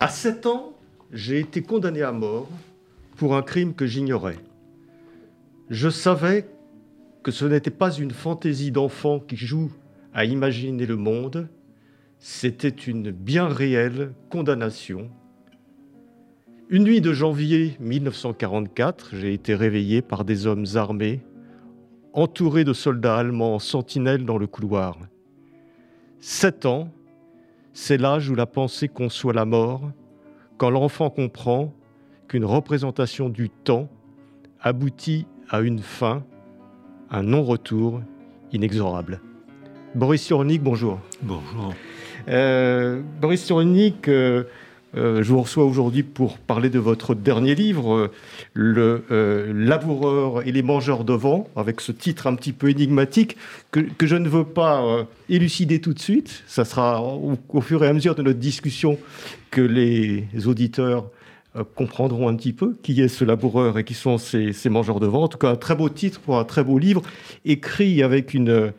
À 7 ans, j'ai été condamné à mort pour un crime que j'ignorais. Je savais que ce n'était pas une fantaisie d'enfant qui joue à imaginer le monde, c'était une bien réelle condamnation. Une nuit de janvier 1944, j'ai été réveillé par des hommes armés, entourés de soldats allemands en sentinelle dans le couloir. Sept ans, c'est l'âge où la pensée conçoit la mort, quand l'enfant comprend qu'une représentation du temps aboutit à une fin, un non-retour inexorable. Boris Cyrulnik, bonjour. Bonjour. Euh, Boris Cyrulnik, euh, euh, je vous reçois aujourd'hui pour parler de votre dernier livre, Le laboureur et les mangeurs de vent, avec ce titre un petit peu énigmatique que, je ne veux pas élucider tout de suite. Ça sera au, fur et à mesure de notre discussion que les auditeurs comprendront un petit peu qui est ce laboureur et qui sont ces, ces, mangeurs de vent. En tout cas, un très beau titre pour un très beau livre, écrit avec une,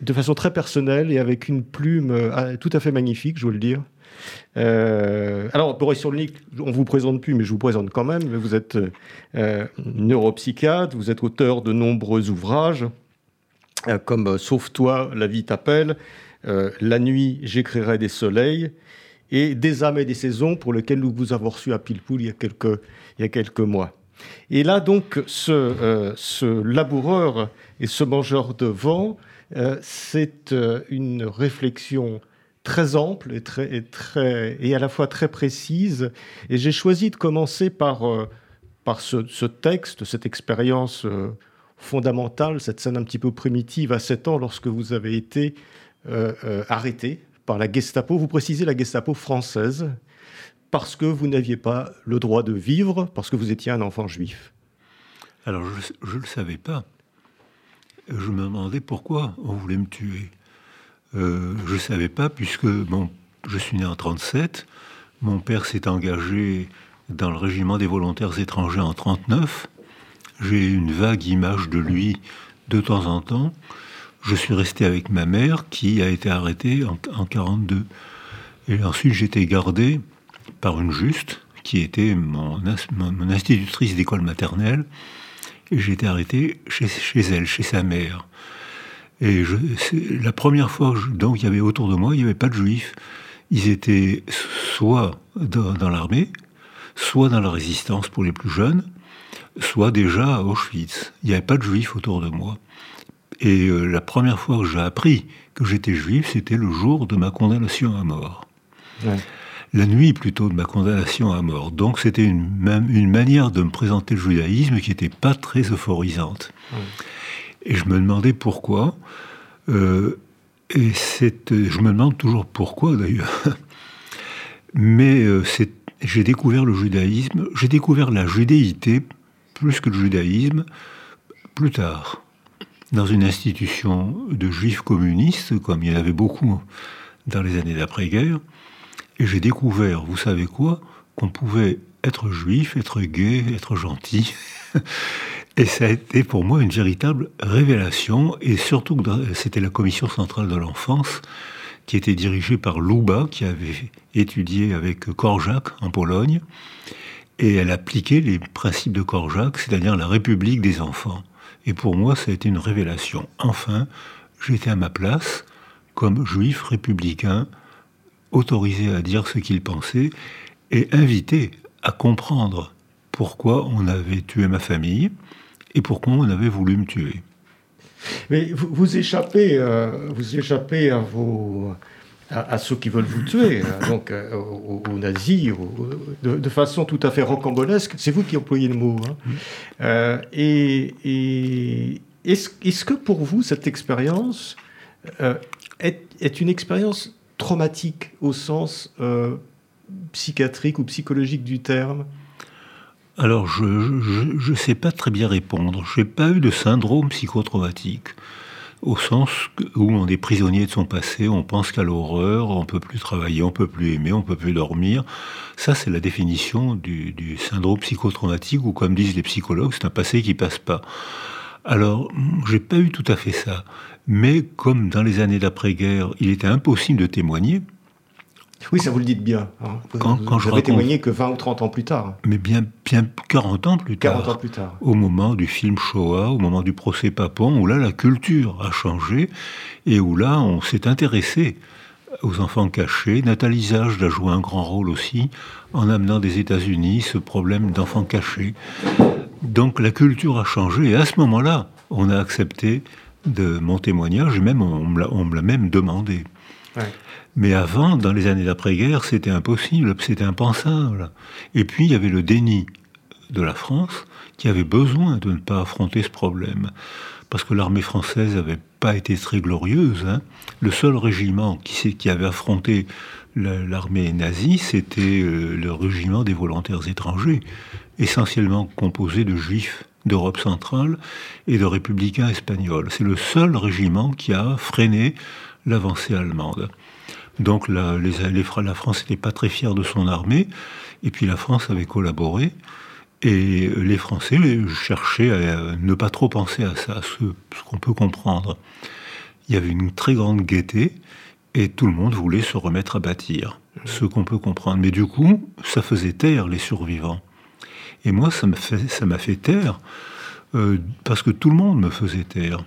de façon très personnelle et avec une plume tout à fait magnifique, je veux le dire. Euh, alors, Boris Cyrulnik, on ne vous présente plus, mais je vous présente quand même. Vous êtes euh, neuropsychiatre, vous êtes auteur de nombreux ouvrages, euh, comme Sauve-toi, la vie t'appelle, La nuit, j'écrirai des soleils, et Des âmes et des saisons, pour lequel nous vous avons reçu à Pilpoul il y a quelques, il y a quelques mois. Et là, donc, ce, ce laboureur et ce mangeur de vent, c'est une réflexion très ample et, très, et, très, et à la fois très précise. Et j'ai choisi de commencer par, euh, par ce, texte, cette expérience euh, fondamentale, cette scène un petit peu primitive à 7 ans lorsque vous avez été euh, arrêté par la Gestapo. Vous précisez la Gestapo française parce que vous n'aviez pas le droit de vivre, parce que vous étiez un enfant juif. Alors je ne le savais pas. Je me demandais pourquoi on voulait me tuer. Euh, je ne savais pas, puisque bon, je suis né en 37, mon père s'est engagé dans le régiment des volontaires étrangers en 39. J'ai une vague image de lui de temps en temps. Je suis resté avec ma mère qui a été arrêtée en, 1942. Et ensuite été gardé par une juste qui était mon, institutrice d'école maternelle. Et j'ai été arrêté chez elle, chez sa mère. Et je, la première fois, donc il y avait autour de moi, il n'y avait pas de juifs. Ils étaient soit dans, l'armée, soit dans la résistance pour les plus jeunes, soit déjà à Auschwitz. Il n'y avait pas de juifs autour de moi. Et euh, la première fois que j'ai appris que j'étais juif, c'était le jour de ma condamnation à mort. La nuit plutôt de ma condamnation à mort. Donc c'était une, une manière de me présenter le judaïsme qui n'était pas très euphorisante. Et je me demandais pourquoi. Euh, et je me demande toujours pourquoi d'ailleurs. Mais euh, j'ai découvert le judaïsme, j'ai découvert la judéité plus que le judaïsme plus tard, dans une institution de juifs communistes, comme il y en avait beaucoup dans les années d'après-guerre. Et j'ai découvert, vous savez quoi, qu'on pouvait être juif, être gay, être gentil. Et ça a été pour moi une véritable révélation, et surtout que c'était la commission centrale de l'enfance, qui était dirigée par Louba, qui avait étudié avec Korjak en Pologne, et elle appliquait les principes de Korjak, c'est-à-dire la République des enfants. Et pour moi, ça a été une révélation. Enfin, j'étais à ma place, comme juif républicain, autorisé à dire ce qu'il pensait, et invité à comprendre pourquoi on avait tué ma famille, et pourquoi on avait voulu me tuer. Mais vous, échappez, euh, vous échappez à vos à, ceux qui veulent vous tuer, hein, donc euh, aux, nazis, de, façon tout à fait rocambolesque. C'est vous qui employez le mot. Hein. Euh, et, est-ce que pour vous, cette expérience est, une expérience traumatique au sens psychiatrique ou psychologique du terme? Alors, je ne sais pas très bien répondre. Je n'ai pas eu de syndrome psychotraumatique au sens où on est prisonnier de son passé, on pense qu'à l'horreur, on peut plus travailler, on peut plus aimer, on peut plus dormir. Ça, c'est la définition du, du, syndrome psychotraumatique, ou comme disent les psychologues, c'est un passé qui passe pas. Alors, j'ai pas eu tout à fait ça, mais comme dans les années d'après-guerre, il était impossible de témoigner, oui, ça vous le dites bien. Hein. Quand, vous, je témoigné que 20 ou 30 ans plus tard. Mais bien, bien 40 ans plus tard. 40 ans plus tard. Au moment du film Shoah, au moment du procès Papon, où là, la culture a changé et où là, on s'est intéressé aux enfants cachés. Nathalie Zage a joué un grand rôle aussi en amenant des États-Unis ce problème d'enfants cachés. Donc la culture a changé et à ce moment-là, on a accepté de mon témoignage et même on me l'a même demandé. Ouais. Mais avant, dans les années d'après-guerre, c'était impossible, c'était impensable. Et puis, il y avait le déni de la France qui avait besoin de ne pas affronter ce problème. Parce que l'armée française n'avait pas été très glorieuse. Hein. Le seul régiment qui, qui avait affronté l'armée nazie, c'était euh, le régiment des volontaires étrangers, essentiellement composé de juifs d'Europe centrale et de républicains espagnols. C'est le seul régiment qui a freiné l'avancée allemande. Donc la, les, la France n'était pas très fière de son armée, et puis la France avait collaboré, et les Français cherchaient à ne pas trop penser à ça, ce, qu'on peut comprendre. Il y avait une très grande gaieté, et tout le monde voulait se remettre à bâtir, ce qu'on peut comprendre. Mais du coup, ça faisait taire les survivants. Et moi, ça m'a fait, ça m'a fait taire, euh, parce que tout le monde me faisait taire.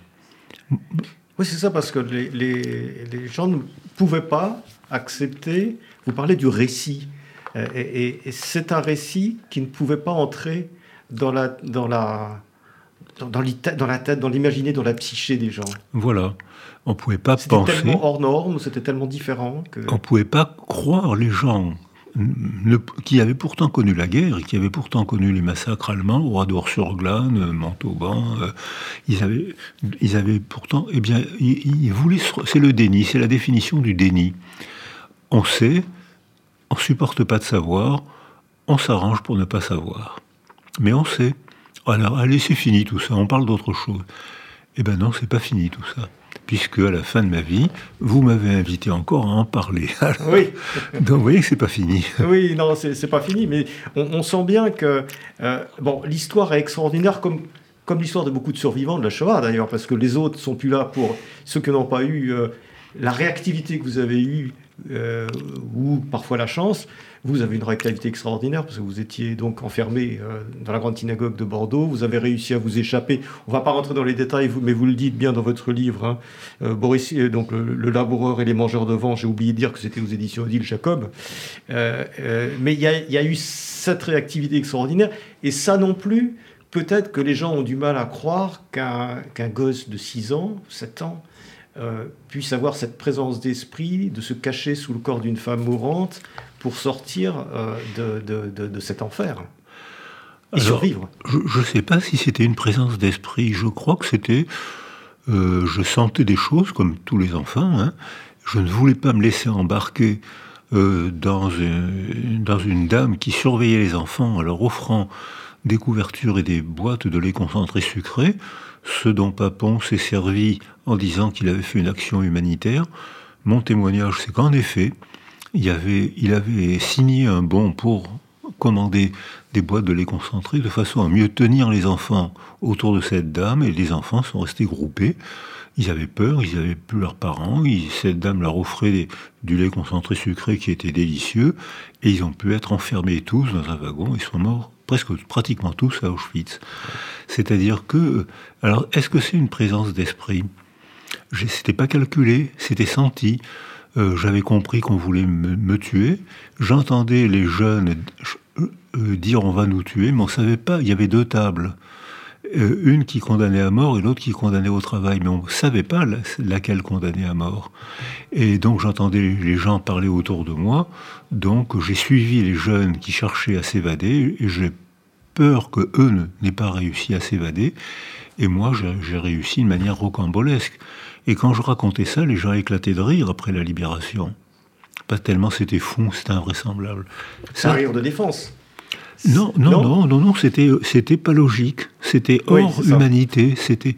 Oui, c'est ça, parce que les, les, gens ne pouvaient pas accepter. Vous parlez du récit. Euh, et, c'est un récit qui ne pouvait pas entrer dans la, dans la, dans, dans la tête, dans l'imaginer, dans la psyché des gens. Voilà. On pouvait pas penser. C'était tellement hors norme, c'était tellement différent que. On ne pouvait pas croire les gens qui avaient pourtant connu la guerre et qui avaient pourtant connu les massacres allemands, au sur glane Montauban, euh, ils, avaient, ils avaient pourtant, eh bien, ils, voulaient, c'est le déni, c'est la définition du déni. On sait, on supporte pas de savoir, on s'arrange pour ne pas savoir. Mais on sait. Alors, allez, c'est fini tout ça, on parle d'autre chose. Eh ben non, c'est pas fini tout ça puisque à la fin de ma vie, vous m'avez invité encore à en parler. oui. Donc vous voyez que c'est pas fini. oui, non, c'est pas fini, mais on, sent bien que euh, bon, l'histoire est extraordinaire comme comme l'histoire de beaucoup de survivants de la Shoah d'ailleurs, parce que les autres sont plus là pour ceux qui n'ont pas eu euh, la réactivité que vous avez eue euh, ou parfois la chance. Vous avez une réactivité extraordinaire parce que vous étiez donc enfermé euh, dans la grande synagogue de Bordeaux. Vous avez réussi à vous échapper. On ne va pas rentrer dans les détails, mais vous le dites bien dans votre livre. Hein. Euh, Boris, euh, donc le, laboureur et les mangeurs de vent. J'ai oublié de dire que c'était aux éditions Odile Jacob. mais il y, a eu cette réactivité extraordinaire. Et ça non plus, peut-être que les gens ont du mal à croire qu'un gosse de 6 ans, 7 ans, puisse avoir cette présence d'esprit de se cacher sous le corps d'une femme mourante pour sortir euh, de, de, cet enfer et survivre. Je ne sais pas si c'était une présence d'esprit. Je crois que c'était. Euh, je sentais des choses comme tous les enfants. Hein. Je ne voulais pas me laisser embarquer euh, dans, une, dans une dame qui surveillait les enfants en leur offrant des couvertures et des boîtes de lait concentré sucré, ce dont Papon s'est servi en disant qu'il avait fait une action humanitaire. Mon témoignage, c'est qu'en effet, il, avait, signé un bon pour commander des boîtes de lait concentré de façon à mieux tenir les enfants autour de cette dame et les enfants sont restés groupés. Ils avaient peur, ils n'avaient plus leurs parents. cette dame leur offrait du lait concentré sucré qui était délicieux et ils ont pu être enfermés tous dans un wagon. Ils sont morts presque pratiquement tous à Auschwitz. C'est-à-dire que, alors, est-ce que c'est une présence d'esprit? C'était pas calculé, c'était senti. Euh, j'avais compris qu'on voulait me, tuer. J'entendais les jeunes euh, dire on va nous tuer, mais on savait pas. Il y avait deux tables. Une qui condamnait à mort et l'autre qui condamnait au travail, mais on ne savait pas laquelle condamnait à mort. Et donc j'entendais les gens parler autour de moi, donc j'ai suivi les jeunes qui cherchaient à s'évader et j'ai peur que eux n'aient pas réussi à s'évader. Et moi, j'ai réussi de manière rocambolesque. Et quand je racontais ça, les gens éclataient de rire après la libération. Pas tellement c'était fou, c'était invraisemblable. C'est un rire de défense. Non, non, non, non, non, c'était, c'était pas logique. C'était hors humanité. C'était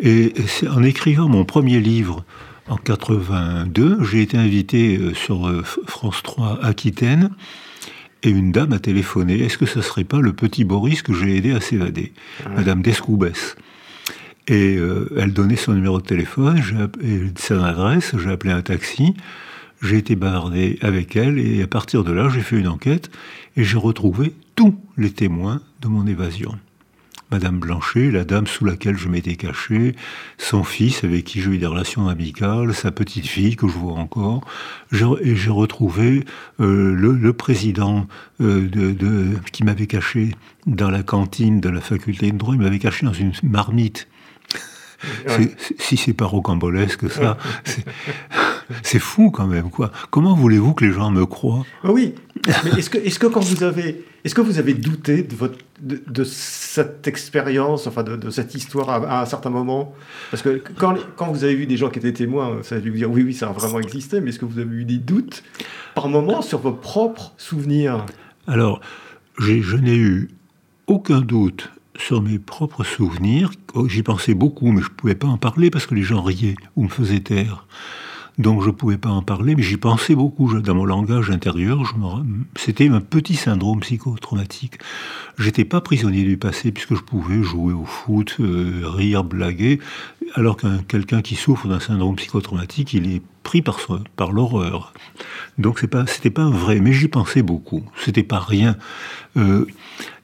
et en écrivant mon premier livre en 82, j'ai été invité euh, sur euh, France 3 Aquitaine et une dame a téléphoné. Est-ce que ce serait pas le petit Boris que j'ai aidé à s'évader, Madame Descoubès Et euh, elle donnait son numéro de téléphone, et son adresse. J'ai appelé un taxi. J'ai été bavardé avec elle et à partir de là, j'ai fait une enquête et j'ai retrouvé tous les témoins de mon évasion. Madame Blanchet, la dame sous laquelle je m'étais caché, son fils avec qui j'ai eu des relations amicales, sa petite fille que je vois encore, et j'ai retrouvé euh, le, président euh, qui m'avait caché dans la cantine de la faculté de droit, il m'avait caché dans une marmite. Si c'est pas rocambolesque ça, c'est fou quand même quoi. Comment voulez-vous que les gens me croient? Oui, mais est-ce que, est que quand vous avez est-ce que vous avez douté de, votre, de, cette expérience, enfin de, cette histoire à, un certain moment? Parce que quand, quand, vous avez vu des gens qui étaient témoins, ça a dû vous dire oui, oui, ça a vraiment existé, mais est-ce que vous avez eu des doutes par moment sur vos propres souvenirs? Alors, je n'ai eu aucun doute sur mes propres souvenirs. J'y pensais beaucoup, mais je ne pouvais pas en parler parce que les gens riaient ou me faisaient taire donc je ne pouvais pas en parler, mais j'y pensais beaucoup dans mon langage intérieur. C'était un petit syndrome psychotraumatique. J'étais pas prisonnier du passé puisque je pouvais jouer au foot, euh, rire, blaguer, alors qu'un quelqu'un qui souffre d'un syndrome psychotraumatique, il est pris par, par l'horreur. Donc c'est pas, pas vrai, mais j'y pensais beaucoup. C'était pas rien. Euh,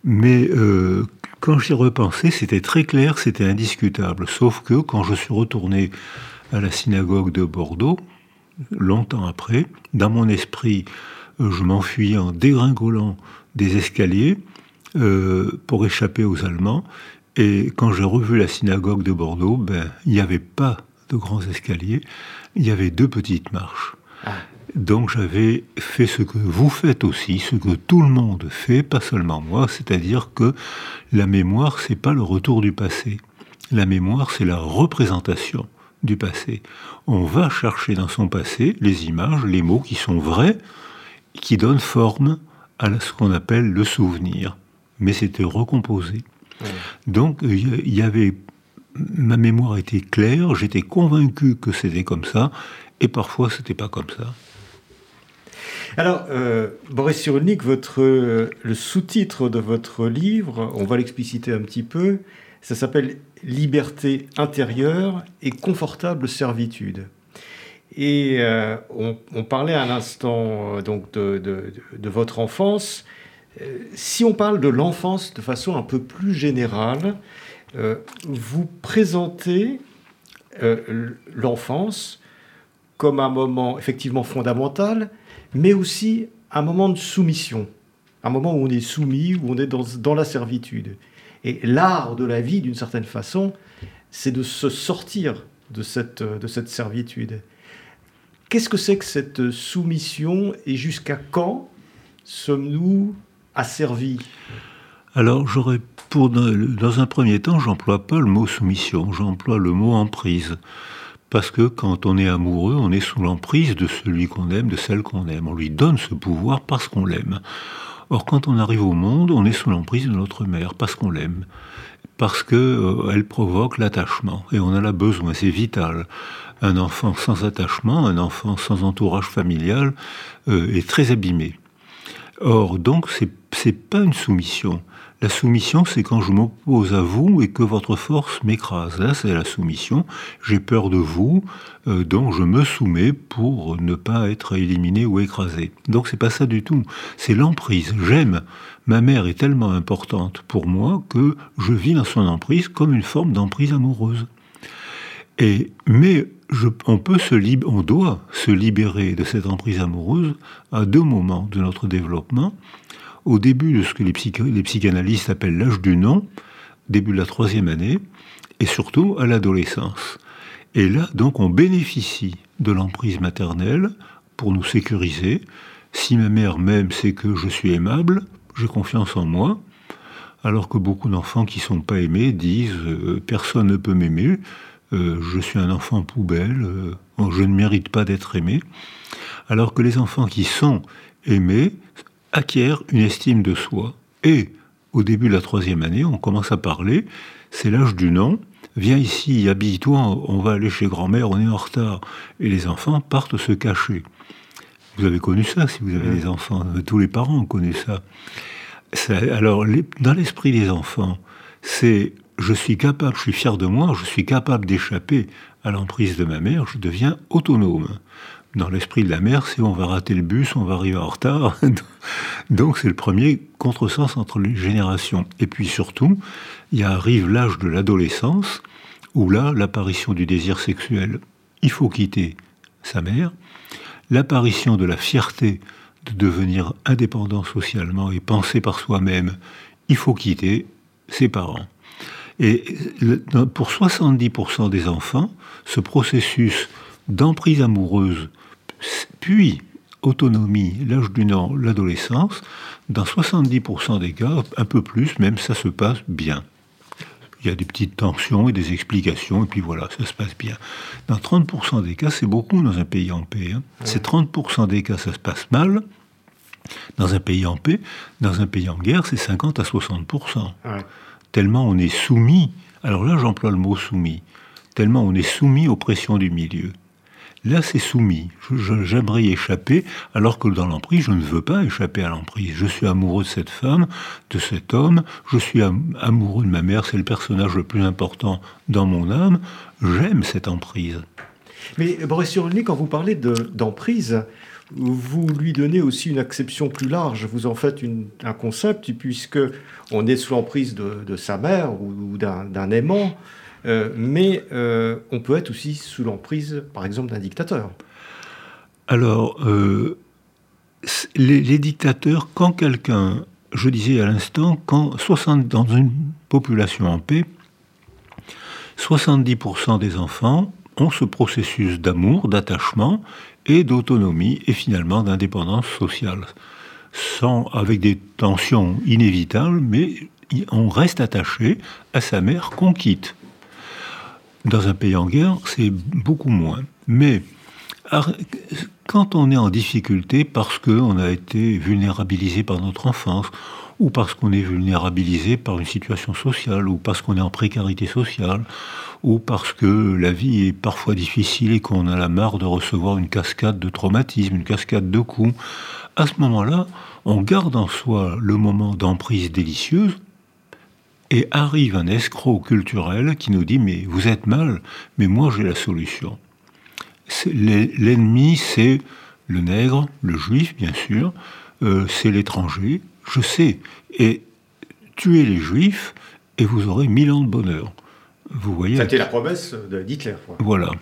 mais euh, quand j'y repensais, c'était très clair, c'était indiscutable. Sauf que quand je suis retourné à la synagogue de Bordeaux, longtemps après. Dans mon esprit, euh, je m'enfuyais en dégringolant des escaliers euh, pour échapper aux Allemands. Et quand j'ai revu la synagogue de Bordeaux, ben, il n'y avait pas de grands escaliers, il y avait deux petites marches. Ah. Donc j'avais fait ce que vous faites aussi, ce que tout le monde fait, pas seulement moi, c'est-à-dire que la mémoire, c'est pas le retour du passé. La mémoire, c'est la représentation du passé. On va chercher dans son passé les images, les mots qui sont vrais, qui donnent forme à ce qu'on appelle le souvenir. Mais c'était recomposé. Donc il y avait ma mémoire était claire, j'étais convaincu que c'était comme ça, et parfois c'était pas comme ça. Alors, euh, Boris Cyrulnik, votre, le sous-titre de votre livre, on va l'expliciter un petit peu, ça s'appelle Liberté intérieure et confortable servitude. Et euh, on, parlait à l'instant euh, donc de, votre enfance. Euh, si on parle de l'enfance de façon un peu plus générale, vous présentez l'enfance comme un moment effectivement fondamental, mais aussi un moment de soumission, un moment où on est soumis, où on est dans, dans la servitude. Et l'art de la vie, d'une certaine façon, c'est de se sortir de cette, de cette servitude. Qu'est-ce que c'est que cette soumission et jusqu'à quand sommes-nous asservis? Alors, j'aurais pour dans un premier temps, j'emploie pas le mot soumission, j'emploie le mot emprise. Parce que quand on est amoureux, on est sous l'emprise de celui qu'on aime, de celle qu'on aime. On lui donne ce pouvoir parce qu'on l'aime. Or, quand on arrive au monde, on est sous l'emprise de notre mère parce qu'on l'aime, parce qu'elle euh, provoque l'attachement et on en a besoin, c'est vital. Un enfant sans attachement, un enfant sans entourage familial euh, est très abîmé. Or, donc, c'est pas une soumission. La soumission, c'est quand je m'oppose à vous et que votre force m'écrase. Là, c'est la soumission. J'ai peur de vous, euh, donc je me soumets pour ne pas être éliminé ou écrasé. Donc c'est pas ça du tout. C'est l'emprise. J'aime. Ma mère est tellement importante pour moi que je vis dans son emprise comme une forme d'emprise amoureuse. Et mais on on doit se libérer de cette emprise amoureuse à deux moments de notre développement au début de ce que les, psychanalystes appellent l'âge du non, début de la troisième année, et surtout à l'adolescence. Et là, donc, on bénéficie de l'emprise maternelle pour nous sécuriser. Si ma mère m'aime, c'est que je suis aimable, j'ai confiance en moi. alors que beaucoup d'enfants qui sont pas aimés disent personne ne peut m'aimer, je suis un enfant poubelle, je ne mérite pas d'être aimé, alors que les enfants qui sont aimés acquièrent une estime de soi et au début de la troisième année, on commence à parler, c'est l'âge du nom, viens ici, habille-toi, on va aller chez grand-mère, on est en retard. Et les enfants partent se cacher. Vous avez connu ça si vous avez des enfants, tous les parents ont connu ça. alors, dans l'esprit des enfants, c'est je suis capable, je suis fier de moi, je suis capable d'échapper à l'emprise de ma mère, je deviens autonome dans l'esprit de la mère, c'est on va rater le bus, on va arriver en retard. Donc c'est le premier contresens entre les générations. Et puis surtout, il arrive l'âge de l'adolescence, où là, l'apparition du désir sexuel, il faut quitter sa mère, l'apparition de la fierté de devenir indépendant socialement et penser par soi-même, il faut quitter ses parents. Et pour 70% des enfants, ce processus d'emprise amoureuse puis, autonomie, l'âge du nom, l'adolescence, dans 70% des cas, un peu plus, même ça se passe bien. Il y a des petites tensions et des explications, et puis voilà, ça se passe bien. Dans 30% des cas, c'est beaucoup dans un pays en paix. Hein. C'est 30% des cas, ça se passe mal. Dans un pays en paix, dans un pays en guerre, c'est 50 à 60%. Tellement on est soumis, alors là j'emploie le mot soumis, tellement on est soumis aux pressions du milieu. Là, c'est soumis. J'aimerais y échapper, alors que dans l'emprise, je ne veux pas échapper à l'emprise. Je suis amoureux de cette femme, de cet homme. Je suis amoureux de ma mère. C'est le personnage le plus important dans mon âme. J'aime cette emprise. Mais Boris Cyrulnik, quand vous parlez d'emprise, vous lui donnez aussi une acception plus large. Vous en faites un concept, puisque on est sous l'emprise de, sa mère ou d'un aimant. Euh, mais euh, on peut être aussi sous l'emprise, par exemple, d'un dictateur. Alors, euh, les, dictateurs, quand quelqu'un, je disais à l'instant, quand 60, dans une population en paix, 70% des enfants ont ce processus d'amour, d'attachement et d'autonomie et finalement d'indépendance sociale, sans, avec des tensions inévitables, mais on reste attaché à sa mère qu'on quitte. Dans un pays en guerre, c'est beaucoup moins. Mais quand on est en difficulté parce qu'on a été vulnérabilisé par notre enfance, ou parce qu'on est vulnérabilisé par une situation sociale, ou parce qu'on est en précarité sociale, ou parce que la vie est parfois difficile et qu'on a la marre de recevoir une cascade de traumatismes, une cascade de coups, à ce moment-là, on garde en soi le moment d'emprise délicieuse et arrive un escroc culturel qui nous dit mais vous êtes mal, mais moi j'ai la solution. L'ennemi c'est le nègre, le juif bien sûr, euh, c'est l'étranger, je sais. Et tuez les juifs et vous aurez mille ans de bonheur. Vous voyez. C'était la promesse d'Hitler. Voilà.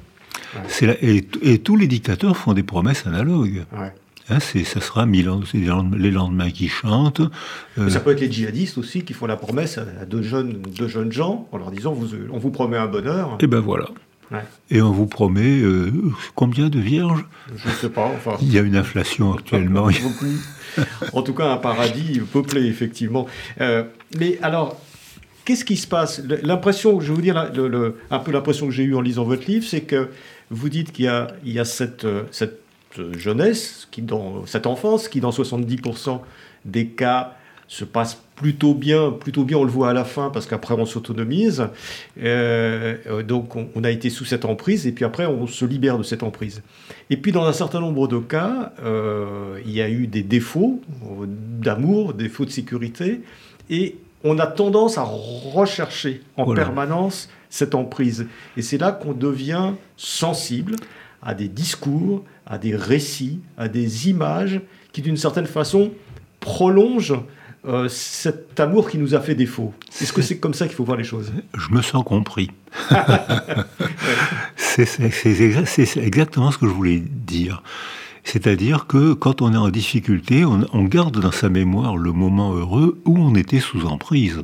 et, et, tous les dictateurs font des promesses analogues. Ouais. Hein, ça sera Milan, les lendemains qui chantent. Euh, ça peut être les djihadistes aussi qui font la promesse à deux jeunes, deux jeunes gens en leur disant vous, on vous promet un bonheur. Et ben voilà. Et on vous promet euh, combien de vierges? Je ne sais pas. Enfin, Il y a une inflation actuellement. en tout cas, un paradis peuplé, effectivement. Euh, mais alors, qu'est-ce qui se passe? L'impression, je vais vous dire, le, un peu l'impression que j'ai eue en lisant votre livre, c'est que vous dites qu'il y a, il y a cette, cette jeunesse, qui dans cette enfance, qui dans 70% des cas se passe plutôt bien, plutôt bien, on le voit à la fin, parce qu'après on s'autonomise. Euh, donc on, a été sous cette emprise, et puis après on se libère de cette emprise. Et puis dans un certain nombre de cas, euh, il y a eu des défauts d'amour, défauts de sécurité, et on a tendance à rechercher en permanence cette emprise. Et c'est là qu'on devient sensible à des discours, à des récits, à des images qui, d'une certaine façon, prolongent euh, cet amour qui nous a fait défaut. Est-ce que c'est comme ça qu'il faut voir les choses? Je me sens compris. c'est exactement ce que je voulais dire. C'est-à-dire que quand on est en difficulté, on, garde dans sa mémoire le moment heureux où on était sous emprise.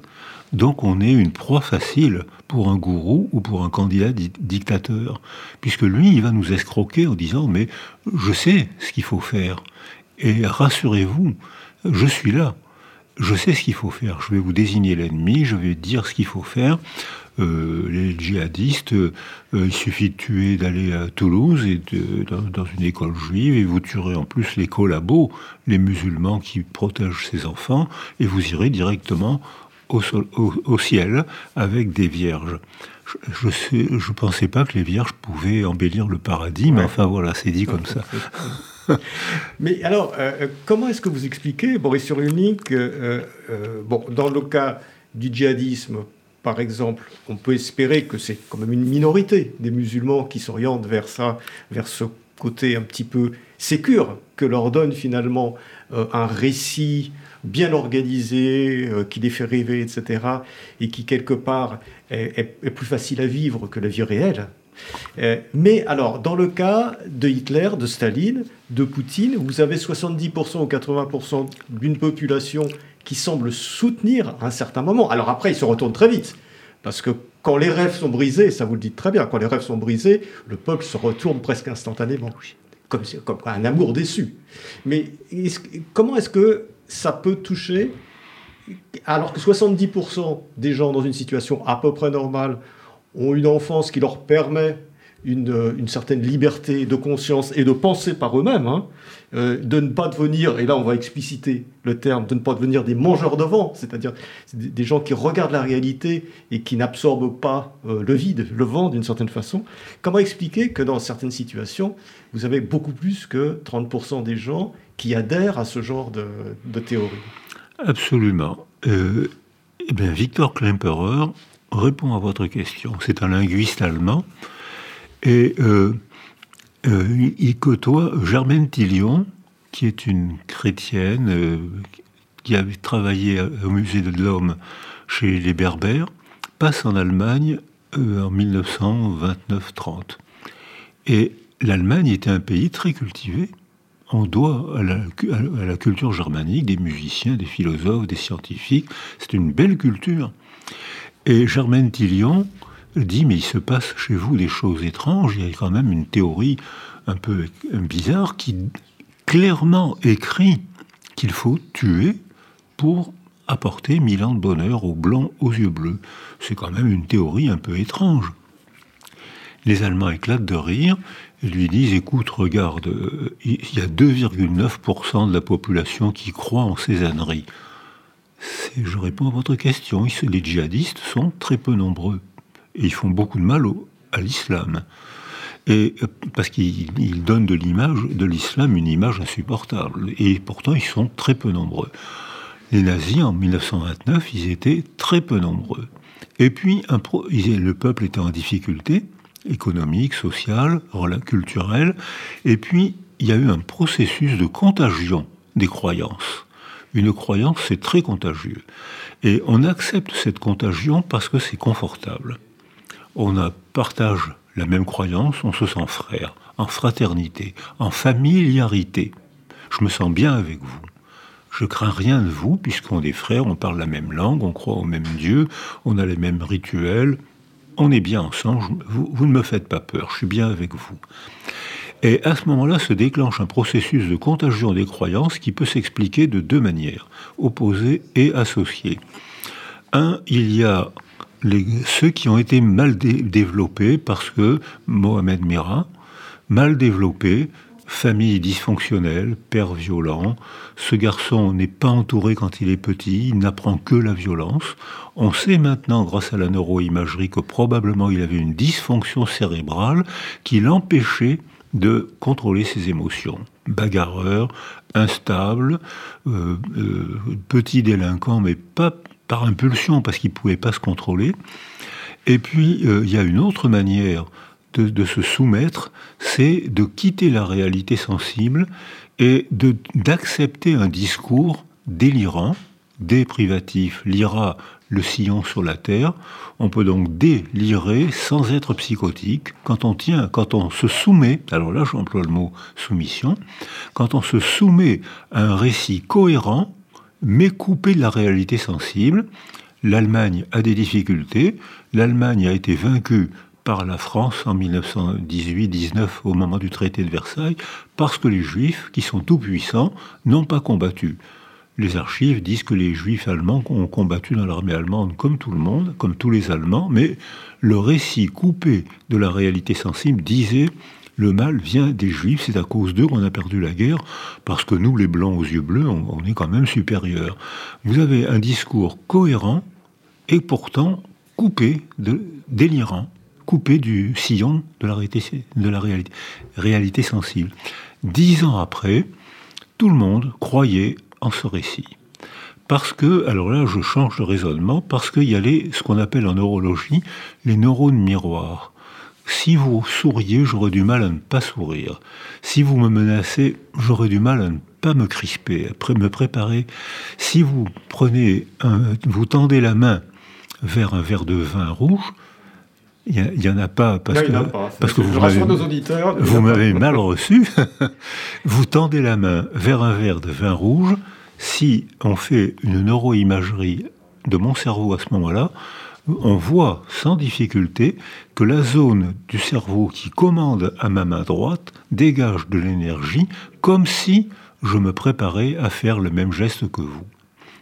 Donc on est une proie facile pour un gourou ou pour un candidat dictateur, puisque lui, il va nous escroquer en disant mais je sais ce qu'il faut faire et rassurez-vous, je suis là. je sais ce qu'il faut faire. Je vais vous désigner l'ennemi, je vais dire ce qu'il faut faire. Euh, les djihadistes, euh, il suffit de tuer, d'aller à Toulouse et dans, une école juive, et vous tuerez en plus les collabos, les musulmans qui protègent ces enfants, et vous irez directement au, au ciel avec des vierges je ne je pensais pas que les vierges pouvaient embellir le paradis, mais enfin voilà, c'est dit comme ça. mais alors, euh, euh, comment est-ce que vous expliquez, Boris Cyrulnik, euh, bon, dans le cas du djihadisme, par exemple, on peut espérer que c'est quand même une minorité des musulmans qui s'orientent vers ça, vers ce côté un petit peu sécure que leur donne finalement un récit bien organisé, euh, qui les fait rêver, etc., et qui quelque part est, plus facile à vivre que la vie réelle. Euh, mais alors, dans le cas de Hitler, de Staline, de Poutine, vous avez 70% ou 80% d'une population qui semble soutenir à un certain moment. Alors après, ils se retournent très vite. Parce que quand les rêves sont brisés, ça vous le dites très bien, quand les rêves sont brisés, le peuple se retourne presque instantanément. Comme, comme un amour déçu. Mais comment est-ce que ça peut toucher, alors que 70% des gens dans une situation à peu près normale ont une enfance qui leur permet une, certaine liberté de conscience et de penser par eux-mêmes, hein, euh, de ne pas devenir, et là on va expliciter le terme, de ne pas devenir des mangeurs de vent, c'est-à-dire des gens qui regardent la réalité et qui n'absorbent pas euh, le vide, le vent d'une certaine façon. Comment expliquer que dans certaines situations, vous avez beaucoup plus que 30% des gens qui adhèrent à ce genre de, théorie? Absolument. Euh, eh bien, Victor Klemperer répond à votre question. C'est un linguiste allemand et euh, il côtoie Germaine Tillion, qui est une chrétienne qui avait travaillé au musée de l'homme chez les Berbères, passe en Allemagne en 1929-30. Et l'Allemagne était un pays très cultivé, on doit à la, culture germanique des musiciens, des philosophes, des scientifiques. C'est une belle culture. Et Germaine Tillion dit, mais il se passe chez vous des choses étranges, il y a quand même une théorie un peu bizarre qui clairement écrit qu'il faut tuer pour apporter mille ans de bonheur aux blancs aux yeux bleus. C'est quand même une théorie un peu étrange. Les Allemands éclatent de rire et lui disent écoute, regarde, euh, il y a 2,9% de la population qui croit en ces âneries. Je réponds à votre question. Les djihadistes sont très peu nombreux ils font beaucoup de mal à l'islam. Et euh, parce qu'ils donnent de l'image de l'islam une image insupportable. Et pourtant, ils sont très peu nombreux. Les nazis, en 1929, ils étaient très peu nombreux. Et puis, le peuple était en difficulté économique, sociale, culturelle. Et puis, il y a eu un processus de contagion des croyances. Une croyance, c'est très contagieux. Et on accepte cette contagion parce que c'est confortable. On partage la même croyance, on se sent frère, en fraternité, en familiarité. Je me sens bien avec vous. Je crains rien de vous, puisqu'on est frères, on parle la même langue, on croit au même Dieu, on a les mêmes rituels, on est bien ensemble, vous, ne me faites pas peur, je suis bien avec vous. Et à ce moment-là se déclenche un processus de contagion des croyances qui peut s'expliquer de deux manières, opposées et associées. Un, il y a ceux qui ont été mal développés parce que Mohamed Mira, mal développé, famille dysfonctionnelle, père violent. Ce garçon n'est pas entouré quand il est petit, il n'apprend que la violence. On sait maintenant, grâce à la neuroimagerie, que probablement il avait une dysfonction cérébrale qui l'empêchait de contrôler ses émotions. Bagarreur, instable, euh, euh, petit délinquant, mais pas par impulsion, parce qu'il ne pouvait pas se contrôler. Et puis, euh, il y a une autre manière de, se soumettre, c'est de quitter la réalité sensible et d'accepter un discours délirant, déprivatif, lira le sillon sur la terre. On peut donc délirer sans être psychotique quand on tient, quand on se soumet, alors là j'emploie le mot soumission, quand on se soumet à un récit cohérent, mais coupé de la réalité sensible. L'Allemagne a des difficultés, l'Allemagne a été vaincue par la France en 1918-19 au moment du traité de Versailles, parce que les Juifs, qui sont tout puissants, n'ont pas combattu. les archives disent que les juifs allemands ont combattu dans l'armée allemande comme tout le monde, comme tous les Allemands, mais le récit coupé de la réalité sensible disait le mal vient des juifs, c'est à cause d'eux qu'on a perdu la guerre, parce que nous, les blancs aux yeux bleus, on, est quand même supérieurs. Vous avez un discours cohérent et pourtant coupé, de, délirant, coupé du sillon de la réalité, sensible. Dix ans après, tout le monde croyait en ce récit. Parce que, alors là, je change de raisonnement, parce qu'il y a les, ce qu'on appelle en neurologie les neurones miroirs. Si vous souriez, j'aurais du mal à ne pas sourire. Si vous me menacez, j'aurais du mal à ne pas me crisper, à me préparer. Si vous prenez, vous tendez la main vers un verre de vin rouge, il n'y en a pas parce que, Parce que vous m'avez, vous m'avez mal reçu. vous tendez la main vers un verre de vin rouge. Si on fait une neuroimagerie de mon cerveau à ce moment-là, on voit sans difficulté que la zone du cerveau qui commande à ma main droite dégage de l'énergie comme si je me préparais à faire le même geste que vous.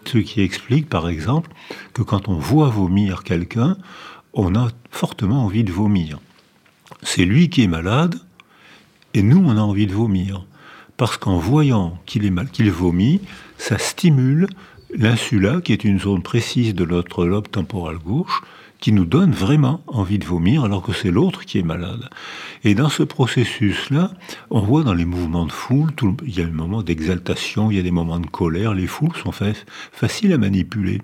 Ce qui explique par exemple que quand on voit vomir quelqu'un, on a fortement envie de vomir. C'est lui qui est malade, et nous, on a envie de vomir. Parce qu'en voyant qu'il est mal, qu'il vomit, ça stimule l'insula, qui est une zone précise de notre lobe temporal gauche, qui nous donne vraiment envie de vomir alors que c'est l'autre qui est malade. Et dans ce processus-là, on voit dans les mouvements de foule, il y a des moments d'exaltation, il y a des moments de colère, les foules sont faciles à manipuler.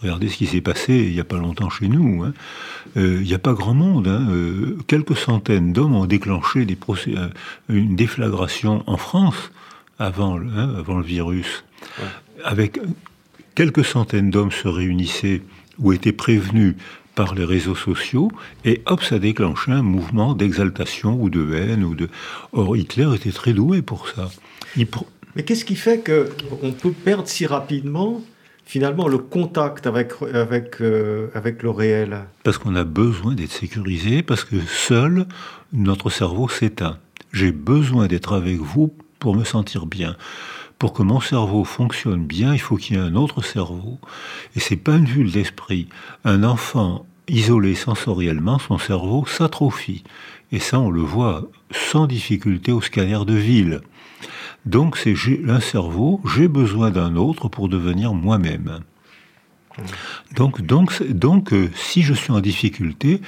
Regardez ce qui s'est passé il n'y a pas longtemps chez nous. Hein. Euh, il n'y a pas grand monde. Hein. Euh, quelques centaines d'hommes ont déclenché des euh, une déflagration en France avant, hein, avant le virus. Avec quelques centaines d'hommes se réunissaient ou étaient prévenus par les réseaux sociaux, et hop, ça déclenchait un mouvement d'exaltation ou de haine. Ou de... Or, Hitler était très doué pour ça. Mais qu'est-ce qui fait qu'on peut perdre si rapidement finalement le contact avec, avec, euh, avec le réel? Parce qu'on a besoin d'être sécurisé, parce que seul, notre cerveau s'éteint. J'ai besoin d'être avec vous pour me sentir bien. Pour que mon cerveau fonctionne bien, il faut qu'il y ait un autre cerveau. Et c'est pas une vue de l'esprit. Un enfant isolé sensoriellement, son cerveau s'atrophie. Et ça, on le voit sans difficulté au scanner de ville. Donc c'est un cerveau, j'ai besoin d'un autre pour devenir moi-même. Donc, donc, donc euh, si je suis en difficulté,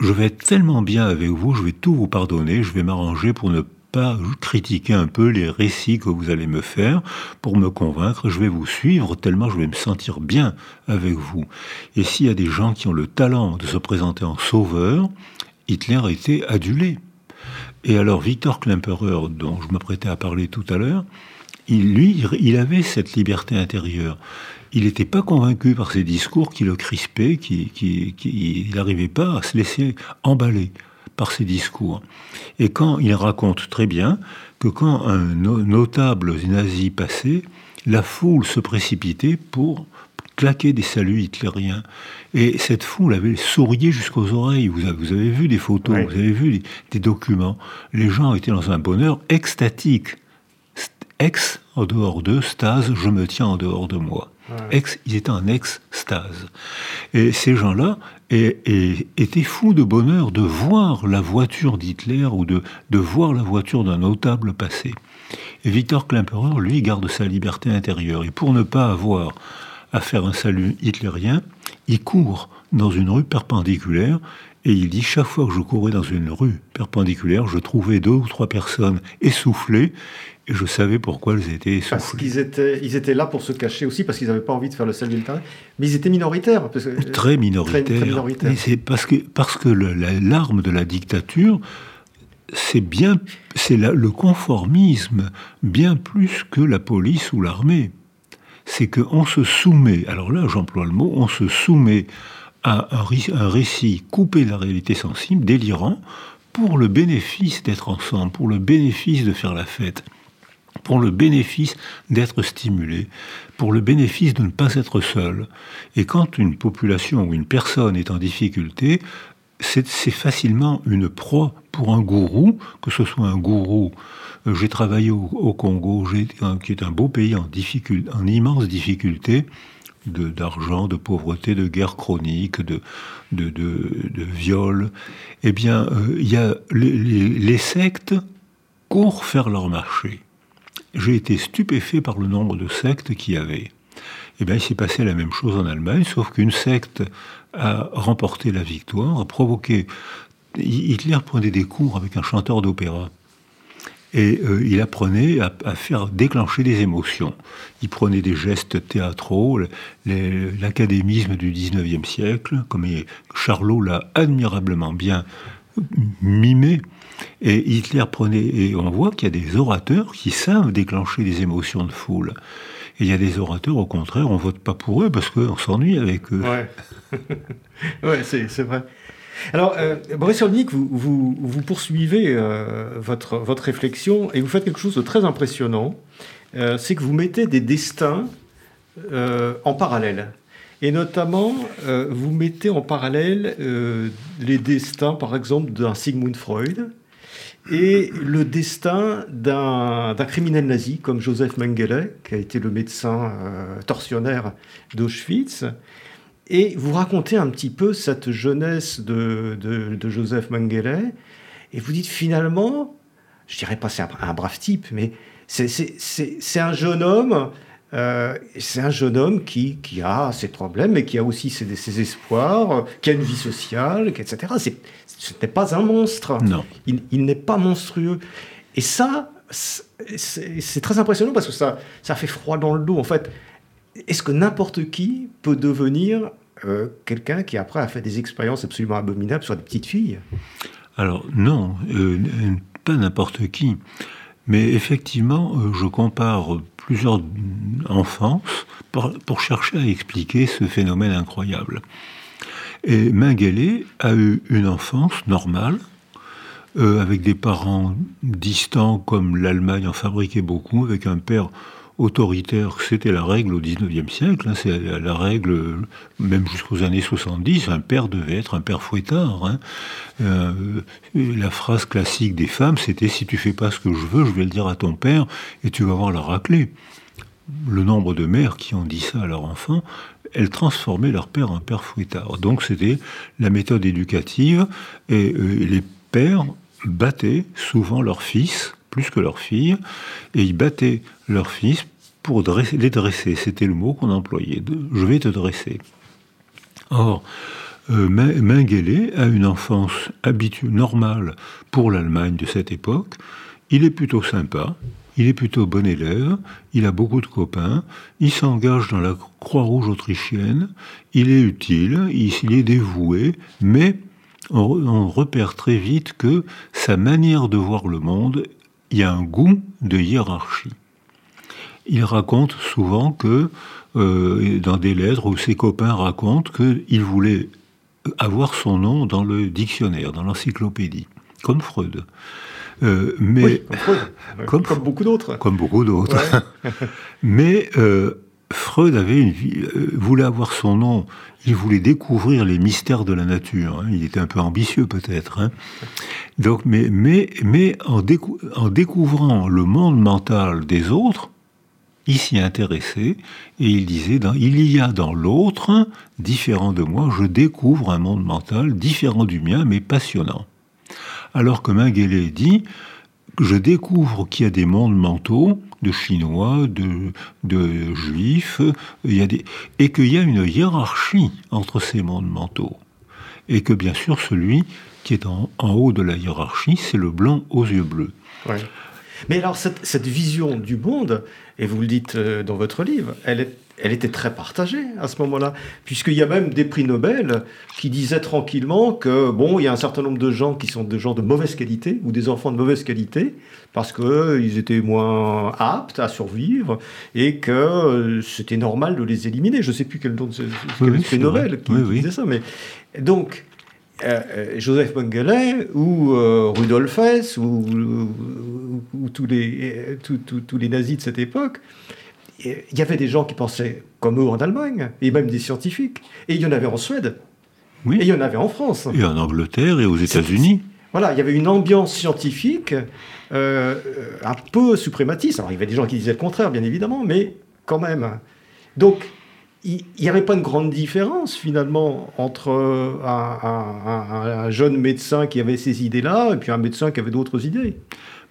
je vais être tellement bien avec vous, je vais tout vous pardonner, je vais m'arranger pour ne critiquer un peu les récits que vous allez me faire, pour me convaincre, je vais vous suivre tellement je vais me sentir bien avec vous. Et s'il y a des gens qui ont le talent de se présenter en sauveur, Hitler a été adulé. Et alors Victor Klemperer, dont je m'apprêtais à parler tout à l'heure, il, lui, il avait cette liberté intérieure. Il n'était pas convaincu par ses discours qui le crispaient, qu'il qui, n'arrivait pas à se laisser emballer par ses discours. Et quand il raconte très bien que quand un notable nazi passait, la foule se précipitait pour claquer des saluts hitlériens. Et cette foule avait sourié jusqu'aux oreilles. Vous avez, vu des photos, vous avez vu des, documents. Les gens étaient dans un bonheur extatique. Ex en dehors d'eux, stase, je me tiens en dehors de moi. Ils étaient en extase. Et ces gens-là étaient fous de bonheur de voir la voiture d'Hitler ou de, de voir la voiture d'un notable passer. Et Victor Klemperer, lui, garde sa liberté intérieure. Et pour ne pas avoir à faire un salut hitlérien, il court dans une rue perpendiculaire et il dit chaque fois que je courais dans une rue perpendiculaire, je trouvais deux ou trois personnes essoufflées et je savais pourquoi elles étaient essoufflées. Parce qu'ils étaient, ils étaient là pour se cacher aussi, parce qu'ils n'avaient pas envie de faire le salut militaire. Mais ils étaient minoritaires. très minoritaires. c'est parce que, parce que l'arme de la dictature, c'est bien, c'est le conformisme bien plus que la police ou l'armée c'est qu'on se soumet, alors là j'emploie le mot, on se soumet à un, récit coupé de la réalité sensible, délirant, pour le bénéfice d'être ensemble, pour le bénéfice de faire la fête, pour le bénéfice d'être stimulé, pour le bénéfice de ne pas être seul. Et quand une population ou une personne est en difficulté, c'est facilement une proie pour un gourou, que ce soit un gourou. Euh, j'ai travaillé au, Congo, qui est un beau pays en, difficulté, en immense difficulté d'argent, de, pauvreté, de guerre chronique, de, de, de, viol. Eh bien, euh, y a les, sectes courent faire leur marché. J'ai été stupéfait par le nombre de sectes qu'il y avait. Eh bien, il s'est passé la même chose en Allemagne, sauf qu'une secte a remporté la victoire, a provoqué. Hitler prenait des cours avec un chanteur d'opéra. Et euh, il apprenait à, faire déclencher des émotions. Il prenait des gestes théâtraux, l'académisme du 19e siècle, comme Charlot l'a admirablement bien mimé. Et Hitler prenait, et on voit qu'il y a des orateurs qui savent déclencher des émotions de foule. Et il y a des orateurs, au contraire, on vote pas pour eux parce qu'on s'ennuie avec eux. Ouais, ouais c'est vrai. Alors, euh, Boris Cyrulnik, vous, vous, poursuivez euh, votre, votre réflexion et vous faites quelque chose de très impressionnant. Euh, c'est que vous mettez des destins euh, en parallèle. Et notamment, vous mettez en parallèle les destins, par exemple, d'un Sigmund Freud, et le destin d'un criminel nazi comme Joseph Mengele, qui a été le médecin euh, tortionnaire d'Auschwitz. Et vous racontez un petit peu cette jeunesse de, Joseph Mengele, et vous dites finalement, je dirais pas c'est un, brave type, mais c'est un jeune homme euh, c'est un jeune homme qui, qui, a ses problèmes, mais qui a aussi ses, ses espoirs, qui a une vie sociale, etc. Ce n'est pas un monstre. Non. Il, il n'est pas monstrueux. Et ça, c'est très impressionnant parce que ça, ça fait froid dans le dos. En fait, est-ce que n'importe qui peut devenir euh, quelqu'un qui après a fait des expériences absolument abominables sur des petites filles? Alors non, euh, pas n'importe qui. Mais effectivement, je compare plusieurs enfances pour, chercher à expliquer ce phénomène incroyable. Et Mengele a eu une enfance normale, euh, avec des parents distants comme l'Allemagne en fabriquait beaucoup, avec un père autoritaire, c'était la règle au XIXe siècle, hein, c'est la règle même jusqu'aux années 70, un père devait être un père fouettard. Hein. Euh, la phrase classique des femmes, c'était si tu fais pas ce que je veux, je vais le dire à ton père et tu vas voir la raclée. Le nombre de mères qui ont dit ça à leur enfant, elles transformaient leur père en père fouettard. Donc c'était la méthode éducative et euh, les pères battaient souvent leurs fils plus que leurs filles, et ils battaient leurs fils pour les dresser. C'était le mot qu'on employait. je vais te dresser. Or, euh, Mengele a une enfance habituelle, normale pour l'Allemagne de cette époque. Il est plutôt sympa, il est plutôt bon élève, il a beaucoup de copains, il s'engage dans la Croix-Rouge autrichienne, il est utile, il, est dévoué, mais on, repère très vite que sa manière de voir le monde il y a un goût de hiérarchie. Il raconte souvent que, euh, dans des lettres où ses copains racontent qu'il voulait avoir son nom dans le dictionnaire, dans l'encyclopédie, comme Freud. Euh, mais comme, comme, beaucoup d'autres. Comme beaucoup d'autres. mais euh, Freud euh, voulait avoir son nom, il voulait découvrir les mystères de la nature. Hein. Il était un peu ambitieux peut-être. Hein. Donc, mais, en, découvrant le monde mental des autres, il s'y intéressait et il disait il y a dans l'autre, différent de moi, je découvre un monde mental différent du mien, mais passionnant. Alors que Mengele dit je découvre qu'il y a des mondes mentaux de Chinois, de, de Juifs, il y a des, et qu'il y a une hiérarchie entre ces mondes mentaux. Et que bien sûr, celui qui est en, haut de la hiérarchie, c'est le blanc aux yeux bleus. Mais alors, cette, cette, vision du monde, et vous le dites euh, dans votre livre, elle est elle était très partagée à ce moment-là, puisqu'il y a même des prix Nobel qui disaient tranquillement que, bon, il y a un certain nombre de gens qui sont des gens de mauvaise qualité, ou des enfants de mauvaise qualité, parce qu'ils étaient moins aptes à survivre, et que euh, c'était normal de les éliminer. Je ne sais plus quel nom de ce, prix Nobel qui, disait ça, mais donc... Euh, euh, Joseph Mengele ou Rudolf Hess ou, tous, les, tous les nazis de cette époque il y avait des gens qui pensaient comme eux en Allemagne, et même des scientifiques. Et il y en avait en Suède. Oui. Et il y en avait en France. Et en Angleterre et aux États-Unis. Voilà, il y avait une ambiance scientifique euh, un peu suprématiste. Alors, il y avait des gens qui disaient le contraire, bien évidemment, mais quand même. Donc, il n'y avait pas une grande différence finalement entre un, jeune médecin qui avait ces idées-là et puis un médecin qui avait d'autres idées.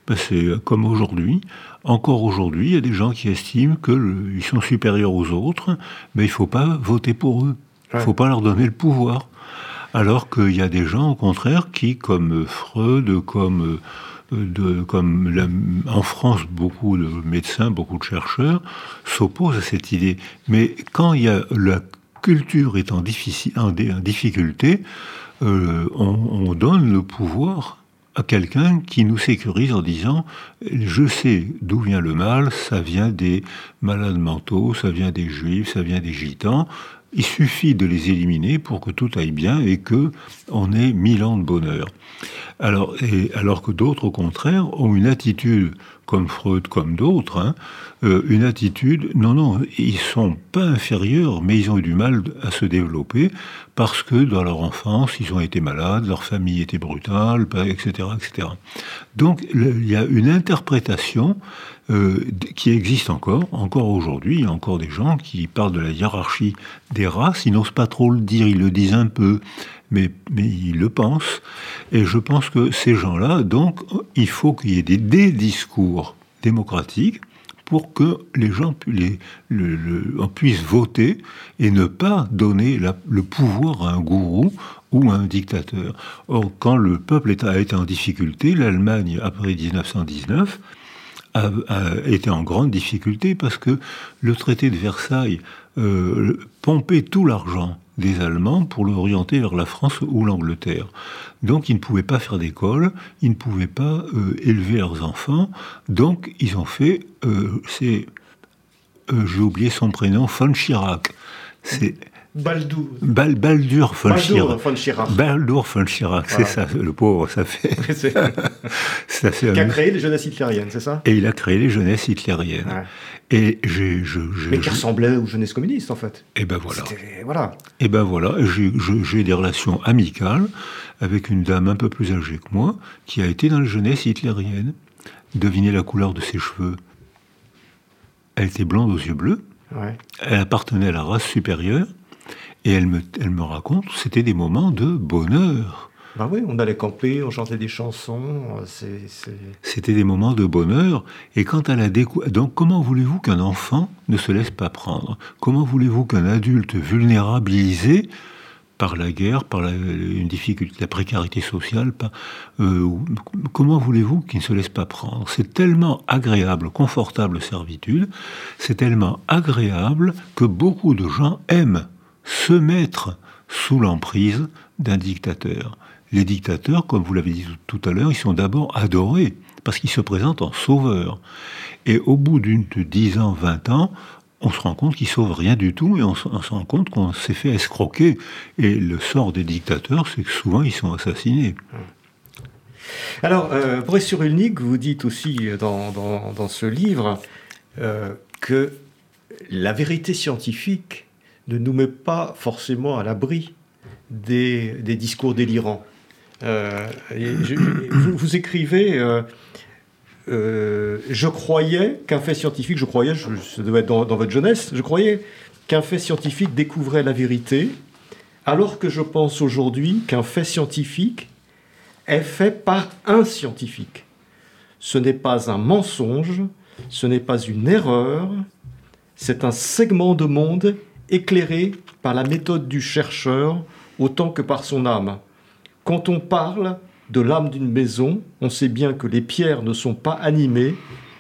Ben, c'est comme aujourd'hui. Encore aujourd'hui, il y a des gens qui estiment qu'ils sont supérieurs aux autres, mais il ne faut pas voter pour eux. Il ne faut pas leur donner le pouvoir. Alors qu'il y a des gens, au contraire, qui, comme Freud, comme, de, comme en France, beaucoup de médecins, beaucoup de chercheurs, s'opposent à cette idée. Mais quand il y a la culture est en, difficulté, euh, on, donne le pouvoir à quelqu'un qui nous sécurise en disant je sais d'où vient le mal, ça vient des malades mentaux, ça vient des juifs, ça vient des gitans, il suffit de les éliminer pour que tout aille bien et que on ait mille ans de bonheur. Alors, alors que d'autres, au contraire, ont une attitude, comme Freud, comme d'autres, hein, euh, une attitude, non, non, ils sont pas inférieurs, mais ils ont eu du mal à se développer parce que dans leur enfance, ils ont été malades, leur famille était brutale, etc., etc. Donc, il y a une interprétation euh, qui existe encore, encore aujourd'hui. Il y a encore des gens qui parlent de la hiérarchie des races. Ils n'osent pas trop le dire, ils le disent un peu, mais, ils le pensent. Et je pense que ces gens-là, donc, il faut qu'il y ait des, discours démocratiques pour que les gens les, voter et ne pas donner le pouvoir à un gourou ou à un dictateur. Or, quand le peuple a été en difficulté, l'Allemagne, après 1919, a, été en grande difficulté parce que le traité de Versailles euh, pompait tout l'argent des Allemands pour l'orienter vers la France ou l'Angleterre. Donc ils ne pouvaient pas faire d'école, ils ne pouvaient pas euh, élever leurs enfants, donc ils ont fait, euh, c'est, j'ai oublié son prénom, von Chirac. C'est Baldur. Baldur von Chirac. Baldur von Chirac, c'est ça, le pauvre, ça fait. ça fait qui a créé les jeunesses hitlériennes, c'est ça? Et il a créé les jeunesses hitlériennes. Et j'ai, Mais qui ressemblaient aux jeunesses communistes, en fait. Et ben voilà. voilà. Et ben voilà, j'ai des relations amicales avec une dame un peu plus âgée que moi, qui a été dans les jeunesses hitlériennes. Devinez la couleur de ses cheveux. Elle était blonde aux yeux bleus. Elle appartenait à la race supérieure. Et elle me, elle me raconte, c'était des moments de bonheur. Ben oui, on allait camper, on chantait des chansons. C'était des moments de bonheur. Et quand elle a découvert... Donc comment voulez-vous qu'un enfant ne se laisse pas prendre? Comment voulez-vous qu'un adulte vulnérabilisé par la guerre, par la, une difficulté, la précarité sociale, euh, comment voulez-vous qu'il ne se laisse pas prendre? C'est tellement agréable, confortable servitude, c'est tellement agréable que beaucoup de gens aiment se mettre sous l'emprise d'un dictateur. Les dictateurs, comme vous l'avez dit tout à l'heure, ils sont d'abord adorés parce qu'ils se présentent en sauveurs. Et au bout d'une de 10 ans, 20 ans, on se rend compte qu'ils sauvent rien du tout et on se, rend compte qu'on s'est fait escroquer. Et le sort des dictateurs, c'est que souvent ils sont assassinés. Alors, euh, Boris vous dites aussi dans, ce livre euh, que la vérité scientifique ne nous met pas forcément à l'abri des, discours délirants. Euh, vous, écrivez, euh, euh, je croyais qu'un fait scientifique, je croyais, ça devait être dans, votre jeunesse, je croyais qu'un fait scientifique découvrait la vérité, alors que je pense aujourd'hui qu'un fait scientifique est fait par un scientifique. Ce n'est pas un mensonge, ce n'est pas une erreur, c'est un segment de monde éclairé par la méthode du chercheur autant que par son âme. Quand on parle de l'âme d'une maison, on sait bien que les pierres ne sont pas animées,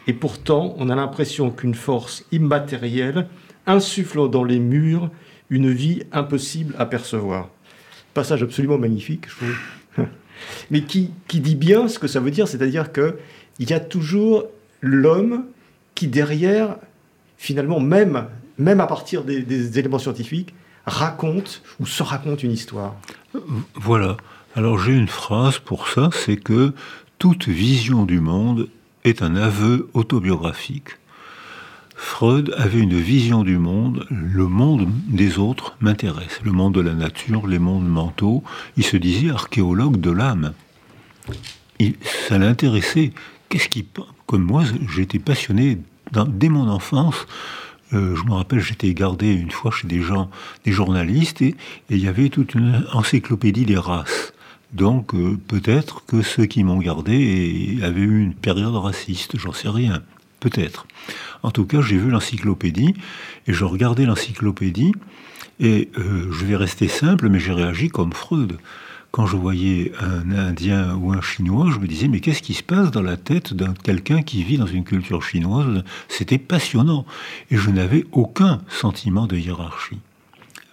et pourtant on a l'impression qu'une force immatérielle insuffle dans les murs une vie impossible à percevoir. Passage absolument magnifique, je trouve. Mais qui, qui dit bien ce que ça veut dire, c'est-à-dire qu'il y a toujours l'homme qui derrière, finalement, même même à partir des, éléments scientifiques, raconte ou se raconte une histoire. Voilà. Alors j'ai une phrase pour ça, c'est que toute vision du monde est un aveu autobiographique. Freud avait une vision du monde, le monde des autres m'intéresse, le monde de la nature, les mondes mentaux. Il se disait archéologue de l'âme. Ça l'intéressait. Qu'est-ce qui, comme moi, j'étais passionné dès mon enfance. Euh, je me rappelle, j'étais gardé une fois chez des gens, des journalistes, et, il y avait toute une encyclopédie des races. Donc euh, peut-être que ceux qui m'ont gardé avaient eu une période raciste, j'en sais rien. Peut-être. En tout cas, j'ai vu l'encyclopédie et je regardais l'encyclopédie et euh, je vais rester simple, mais j'ai réagi comme Freud. Quand je voyais un Indien ou un Chinois, je me disais, mais qu'est-ce qui se passe dans la tête d'un quelqu'un qui vit dans une culture chinoise? C'était passionnant. Et je n'avais aucun sentiment de hiérarchie.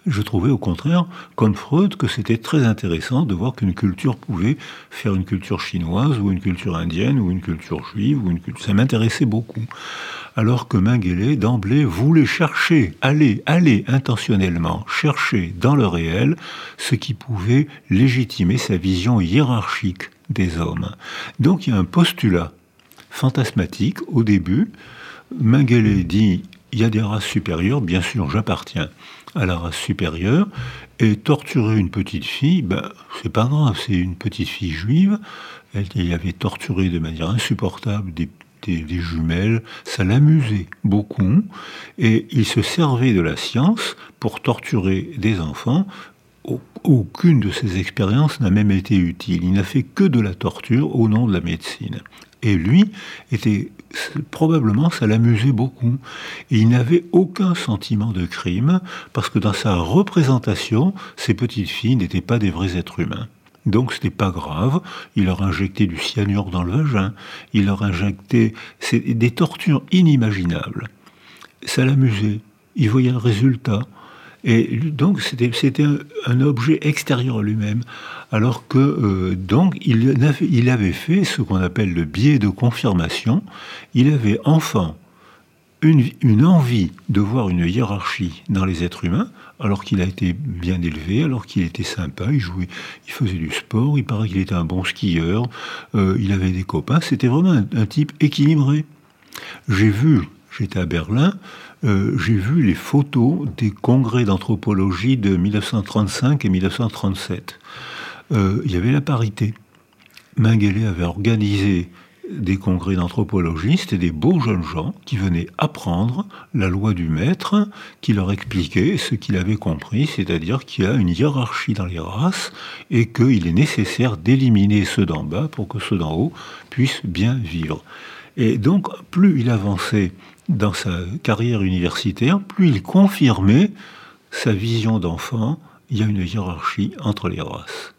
Je trouvais au contraire, comme Freud, que c'était très intéressant de voir qu'une culture pouvait faire une culture chinoise ou une culture indienne ou une culture juive. Ça m'intéressait beaucoup. Alors que Mengele, d'emblée, voulait chercher, aller, aller intentionnellement, chercher dans le réel ce qui pouvait légitimer sa vision hiérarchique des hommes. Donc il y a un postulat fantasmatique au début. Mengele dit il y a des races supérieures, bien sûr, j'appartiens à la race supérieure, et torturer une petite fille, ben, c'est pas grave, c'est une petite fille juive, elle, avait torturé de manière insupportable des, jumelles, ça l'amusait beaucoup, et il se servait de la science pour torturer des enfants. Aucune de ces expériences n'a même été utile. Il n'a fait que de la torture au nom de la médecine. Et lui était probablement ça l'amusait beaucoup. Et il n'avait aucun sentiment de crime parce que dans sa représentation, ces petites filles n'étaient pas des vrais êtres humains. Donc ce n'était pas grave, il leur injectait du cyanure dans le vagin, il leur injectait des tortures inimaginables. Ça l'amusait, il voyait le résultat. Et donc c'était un, objet extérieur à lui-même. Alors que euh, donc il avait, fait ce qu'on appelle le biais de confirmation. Il avait enfant une, une, envie de voir une hiérarchie dans les êtres humains, alors qu'il a été bien élevé, alors qu'il était sympa, il jouait, il faisait du sport, il paraît qu'il était un bon skieur, euh, il avait des copains, c'était vraiment un type équilibré. J'ai vu, j'étais à Berlin, euh, j'ai vu les photos des congrès d'anthropologie de 1935 et 1937. Euh, il y avait la parité. Mengele avait organisé des congrès d'anthropologie, c'était des beaux jeunes gens qui venaient apprendre la loi du maître, qui leur expliquait ce qu'il avait compris, c'est-à-dire qu'il y a une hiérarchie dans les races et qu'il est nécessaire d'éliminer ceux d'en bas pour que ceux d'en haut puissent bien vivre. Et donc, plus il avançait dans sa carrière universitaire, plus il confirmait sa vision d'enfant, il y a une hiérarchie entre les races.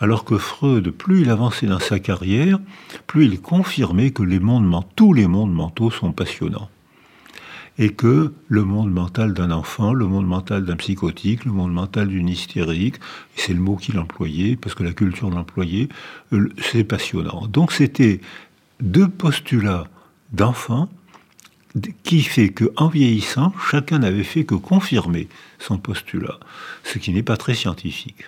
Alors que Freud, plus il avançait dans sa carrière, plus il confirmait que les tous les mondes mentaux sont passionnants. Et que le monde mental d'un enfant, le monde mental d'un psychotique, le monde mental d'une hystérique, c'est le mot qu'il employait, parce que la culture l'employait, euh, c'est passionnant. Donc c'était deux postulats d'enfants qui fait qu'en vieillissant, chacun n'avait fait que confirmer son postulat, ce qui n'est pas très scientifique.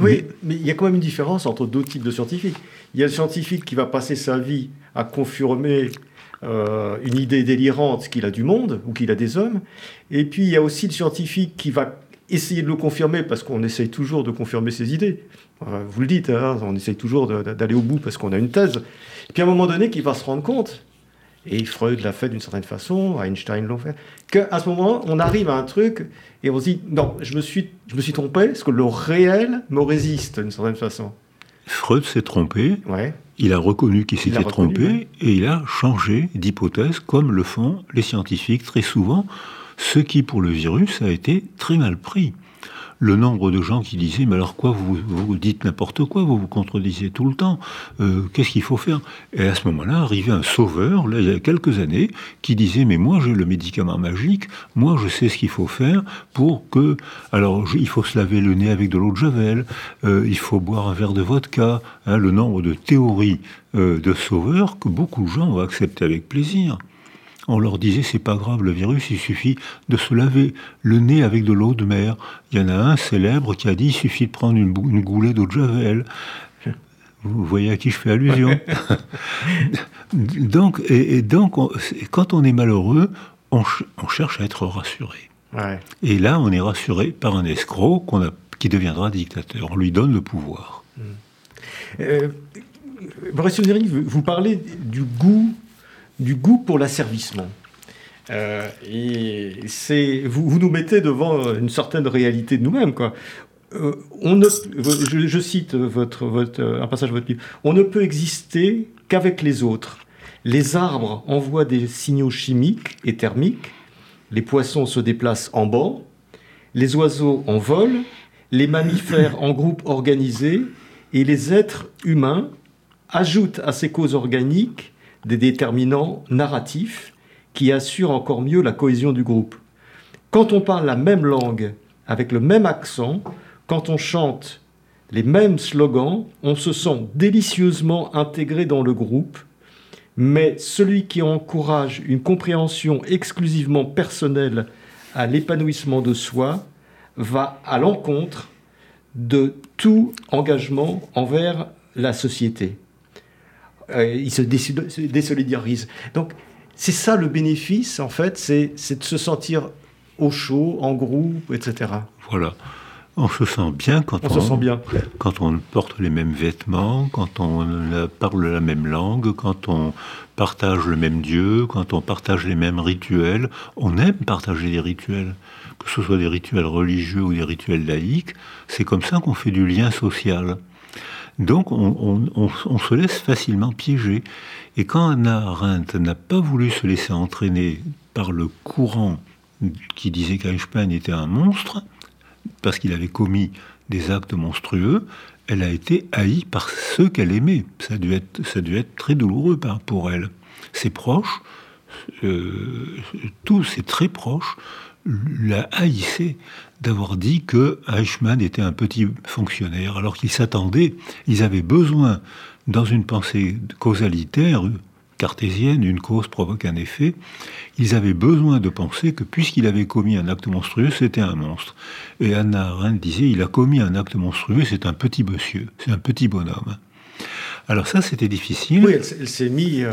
Oui, mais... il y a quand même une différence entre deux types de scientifiques. Il y a le scientifique qui va passer sa vie à confirmer euh, une idée délirante qu'il a du monde ou qu'il a des hommes, et puis il y a aussi le scientifique qui va essayer de le confirmer parce qu'on essaye toujours de confirmer ses idées. Euh, vous le dites, hein, on essaye toujours d'aller au bout parce qu'on a une thèse. Et puis à un moment donné, qu'il va se rendre compte et Freud l'a fait d'une certaine façon, Einstein l'a fait, qu'à ce moment, on arrive à un truc et on se dit non, je me suis, je me suis trompé, parce que le réel me résiste d'une certaine façon. Freud s'est trompé, ouais. il a reconnu qu'il s'était trompé et il a changé d'hypothèse comme le font les scientifiques très souvent, ce qui pour le virus a été très mal pris le nombre de gens qui disaient mais alors quoi vous, dites n'importe quoi vous vous contredisez tout le temps euh, qu'est-ce qu'il faut faire? Et à ce moment-là arrivait un sauveur là il y a quelques années qui disait mais moi j'ai le médicament magique moi je sais ce qu'il faut faire pour que alors il faut se laver le nez avec de l'eau de javel euh, il faut boire un verre de vodka hein, le nombre de théories euh, de sauveurs que beaucoup de gens ont accepté avec plaisir on leur disait c'est pas grave le virus, il suffit de se laver le nez avec de l'eau de mer. Il y en a un célèbre qui a dit il suffit de prendre une, goulée d'eau de javel. Vous voyez à qui je fais allusion. donc, et, donc, quand on est malheureux, on, cherche à être rassuré. Et là, on est rassuré par un escroc qu'on a, qui deviendra dictateur. On lui donne le pouvoir. Mmh. Euh, vous parlez du goût, du goût pour l'asservissement. Euh, et c'est, vous, nous mettez devant une certaine réalité de nous-mêmes. Quoi. Euh, on ne, je, cite votre, votre, un passage de votre livre. On ne peut exister qu'avec les autres. Les arbres envoient des signaux chimiques et thermiques. Les poissons se déplacent en banc. Les oiseaux en vol. Les mammifères en groupe organisé. Et les êtres humains ajoutent à ces causes organiques des déterminants narratifs qui assure encore mieux la cohésion du groupe. Quand on parle la même langue, avec le même accent, quand on chante les mêmes slogans, on se sent délicieusement intégré dans le groupe, mais celui qui encourage une compréhension exclusivement personnelle à l'épanouissement de soi va à l'encontre de tout engagement envers la société. Euh, il se désolidarise. Donc, c'est ça le bénéfice, en fait, c'est de se sentir au chaud, en groupe, etc. Voilà. On se sent bien quand on, se sent bien. quand on porte les mêmes vêtements, quand on parle la même langue, quand on partage le même Dieu, quand on partage les mêmes rituels. On aime partager les rituels, que ce soit des rituels religieux ou des rituels laïques. C'est comme ça qu'on fait du lien social. Donc on, se laisse facilement piéger. Et quand Anna Arendt n'a pas voulu se laisser entraîner par le courant qui disait qu'Eichmann était un monstre, parce qu'il avait commis des actes monstrueux, elle a été haïe par ceux qu'elle aimait. Ça a dû être, très douloureux pour elle. Ses proches, euh, tous ses très proches, la haïssaient d'avoir dit que Eichmann était un petit fonctionnaire, alors qu'ils s'attendaient, ils avaient besoin, dans une pensée causalitaire, cartésienne, une cause provoque un effet, ils avaient besoin de penser que puisqu'il avait commis un acte monstrueux, c'était un monstre. Et Anna Arendt disait, il a commis un acte monstrueux, c'est un petit monsieur, c'est un petit bonhomme. Alors ça, c'était difficile. Oui, elle, s'est mis, euh,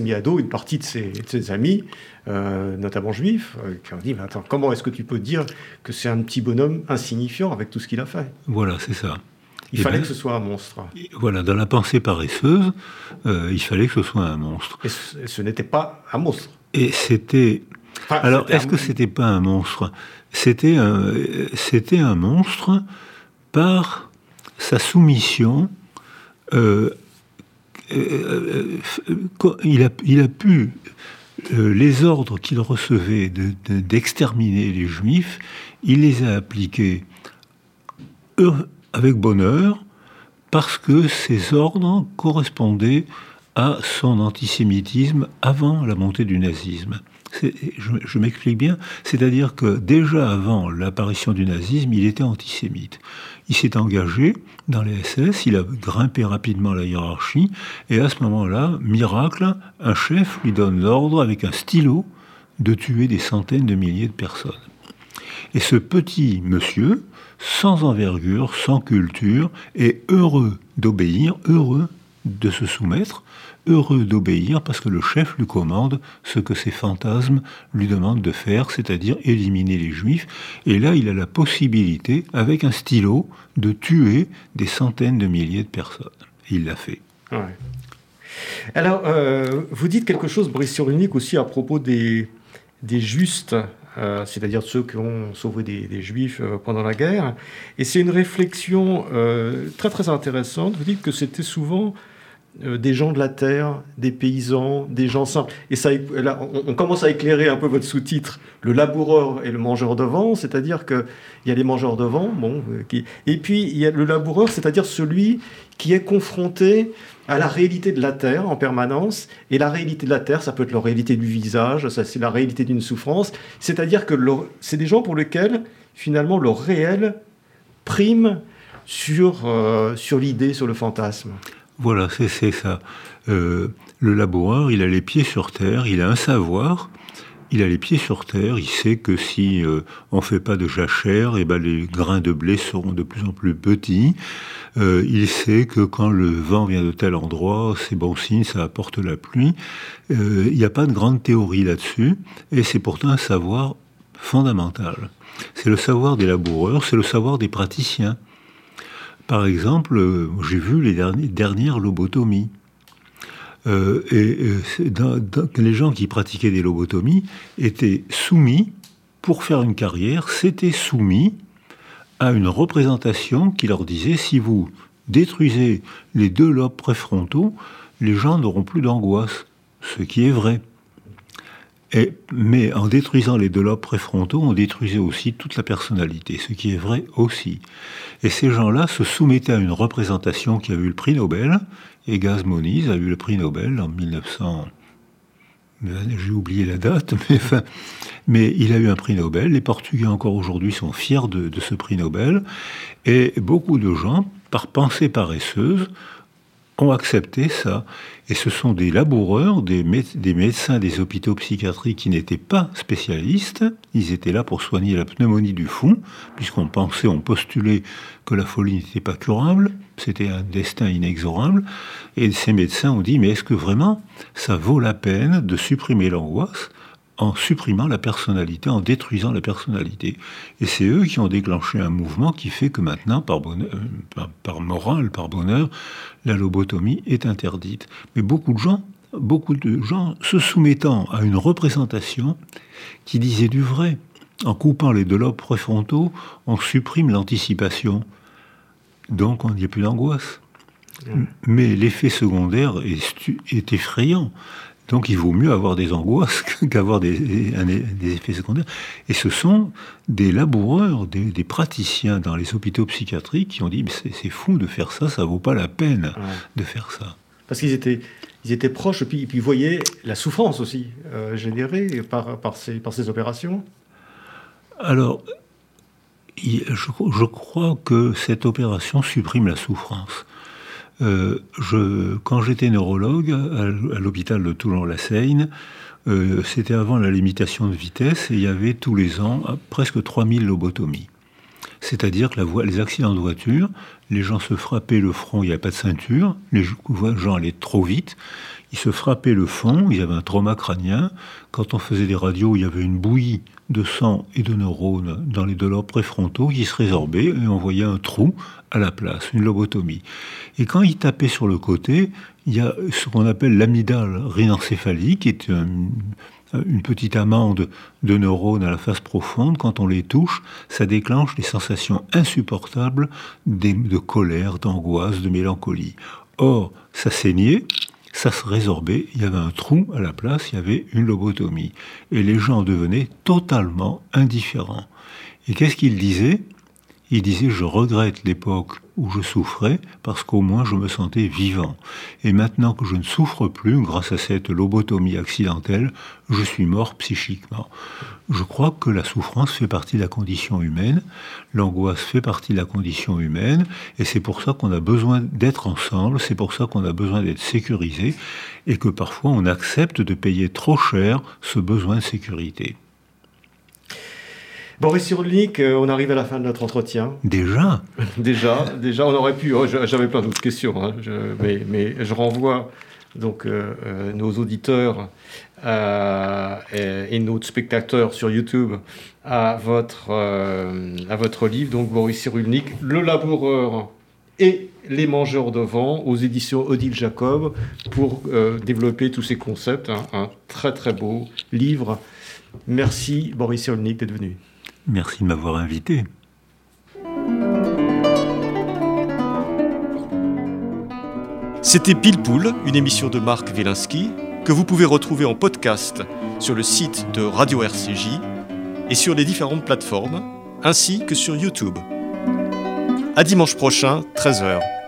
mis à dos une partie de ses, amis, euh, notamment juifs, euh, qui ont dit mais attends, comment est-ce que tu peux dire que c'est un petit bonhomme insignifiant avec tout ce qu'il a fait? Voilà, c'est ça. Il fallait ben, que ce soit un monstre. Voilà, dans la pensée paresseuse, il fallait que ce soit un monstre. Et ce, n'était pas un monstre. Et c'était. Alors, est-ce que c'était pas un monstre? C'était c'était un monstre par sa soumission euh, euh, euh, il, a, il, a, pu, les ordres qu'il recevait d'exterminer les juifs, il les a appliqués avec bonheur parce que ces ordres correspondaient à son antisémitisme avant la montée du nazisme. Je, m'explique bien, c'est-à-dire que déjà avant l'apparition du nazisme, il était antisémite. Il s'est engagé dans les SS, il a grimpé rapidement la hiérarchie, et à ce moment-là, miracle, un chef lui donne l'ordre avec un stylo de tuer des centaines de milliers de personnes. Et ce petit monsieur, sans envergure, sans culture, est heureux d'obéir, heureux de se soumettre, heureux d'obéir parce que le chef lui commande ce que ses fantasmes lui demandent de faire, c'est-à-dire éliminer les juifs. Et là, il a la possibilité, avec un stylo, de tuer des centaines de milliers de personnes. il l'a fait. Alors, euh, vous dites quelque chose, Brice Cyrulnik, aussi à propos des, justes, euh, c'est-à-dire ceux qui ont sauvé des, juifs euh, pendant la guerre. Et c'est une réflexion très très intéressante. Vous dites que c'était souvent euh, des gens de la terre, des paysans, des gens simples. Et ça, là, on, commence à éclairer un peu votre sous-titre, le laboureur et le mangeur de vent, c'est-à-dire qu'il y a les mangeurs de vent, bon, euh, et puis il y a le laboureur, c'est-à-dire celui qui est confronté à la réalité de la terre en permanence. Et la réalité de la terre, ça peut être la réalité du visage, ça c'est la réalité d'une souffrance. C'est-à-dire que c'est des gens pour lesquels finalement le réel prime sur, euh, sur l'idée, sur le fantasme. Voilà, c'est ça. Euh, le laboureur, il a les pieds sur terre, il a un savoir, il a les pieds sur terre, il sait que si euh, on fait pas de jachère, et eh ben les grains de blé seront de plus en plus petits. Euh, il sait que quand le vent vient de tel endroit, c'est bon signe, ça apporte la pluie. Euh, il n'y a pas de grande théorie là-dessus, et c'est pourtant un savoir fondamental. C'est le savoir des laboureurs, c'est le savoir des praticiens. Par exemple, j'ai vu les dernières lobotomies. Euh, et les gens qui pratiquaient des lobotomies étaient soumis, pour faire une carrière, s'étaient soumis à une représentation qui leur disait si vous détruisez les deux lobes préfrontaux, les gens n'auront plus d'angoisse, ce qui est vrai. Mais en détruisant les deux lobes préfrontaux, on détruisait aussi toute la personnalité, ce qui est vrai aussi. Et ces gens-là se soumettaient à une représentation qui a eu le prix Nobel, et Gaz Moniz a eu le prix Nobel en 1900. J'ai oublié la date, mais il a eu un prix Nobel. Les Portugais encore aujourd'hui sont fiers de, de ce prix Nobel. Et beaucoup de gens, par pensée paresseuse, ont accepté ça. Et ce sont des laboureurs, des, médecins des hôpitaux psychiatriques qui n'étaient pas spécialistes. Ils étaient là pour soigner la pneumonie du fond, puisqu'on pensait, on postulait que la folie n'était pas curable. C'était un destin inexorable. Et ces médecins ont dit, mais est-ce que vraiment ça vaut la peine de supprimer l'angoisse en supprimant la personnalité, en détruisant la personnalité. Et c'est eux qui ont déclenché un mouvement qui fait que maintenant, par, bonheur, euh, par, morale, par bonheur, la lobotomie est interdite. Mais beaucoup de gens, beaucoup de gens se soumettant à une représentation qui disait du vrai. En coupant les deux lobes préfrontaux, on supprime l'anticipation. Donc on n'y a plus d'angoisse. Mais l'effet secondaire est effrayant. Donc il vaut mieux avoir des angoisses qu'avoir des, effets secondaires. Et ce sont des laboureurs, des, praticiens dans les hôpitaux psychiatriques qui ont dit c'est fou de faire ça, ça vaut pas la peine de faire ça. Parce qu'ils étaient, ils étaient proches et puis, ils voyaient la souffrance aussi euh, générée par, par, ces, par ces opérations. Alors, je, je crois que cette opération supprime la souffrance. Euh, je, quand j'étais neurologue à, l'hôpital de Toulon-la-Seigne, euh, c'était avant la limitation de vitesse et il y avait tous les ans presque 3000 lobotomies. C'est-à-dire que la les accidents de voiture, les gens se frappaient le front, il n'y avait pas de ceinture, les gens allaient trop vite, ils se frappaient le fond, il y avait un trauma crânien. Quand on faisait des radios, il y avait une bouillie de sang et de neurones dans les deux préfrontaux qui se résorbaient et on voyait un trou à la place, une lobotomie. Et quand il tapait sur le côté, il y a ce qu'on appelle l'amygdale rhinencéphalique, qui est une petite amande de neurones à la face profonde. Quand on les touche, ça déclenche des sensations insupportables de colère, d'angoisse, de mélancolie. Or, ça saignait, ça se résorbait, il y avait un trou à la place, il y avait une lobotomie. Et les gens devenaient totalement indifférents. Et qu'est-ce qu'ils disaient? Il disait Je regrette l'époque où je souffrais parce qu'au moins je me sentais vivant. Et maintenant que je ne souffre plus grâce à cette lobotomie accidentelle, je suis mort psychiquement. Je crois que la souffrance fait partie de la condition humaine, l'angoisse fait partie de la condition humaine, et c'est pour ça qu'on a besoin d'être ensemble, c'est pour ça qu'on a besoin d'être sécurisé, et que parfois on accepte de payer trop cher ce besoin de sécurité. Boris Cyrulnik, euh, on arrive à la fin de notre entretien. Déjà Déjà, déjà, on aurait pu. Oh, j'avais plein d'autres questions, hein, mais, mais, je renvoie donc euh, euh, nos auditeurs et, nos spectateurs sur YouTube à votre, à votre livre, donc Boris Cyrulnik, Le laboureur et les mangeurs de vent aux éditions Odile Jacob pour développer tous ces concepts. Hein, un très très beau livre. Merci Boris Cyrulnik d'être venu. Merci de m'avoir invité. C'était Pile Poule, une émission de Marc Wielinski, que vous pouvez retrouver en podcast sur le site de Radio RCJ et sur les différentes plateformes, ainsi que sur YouTube. À dimanche prochain, 13h.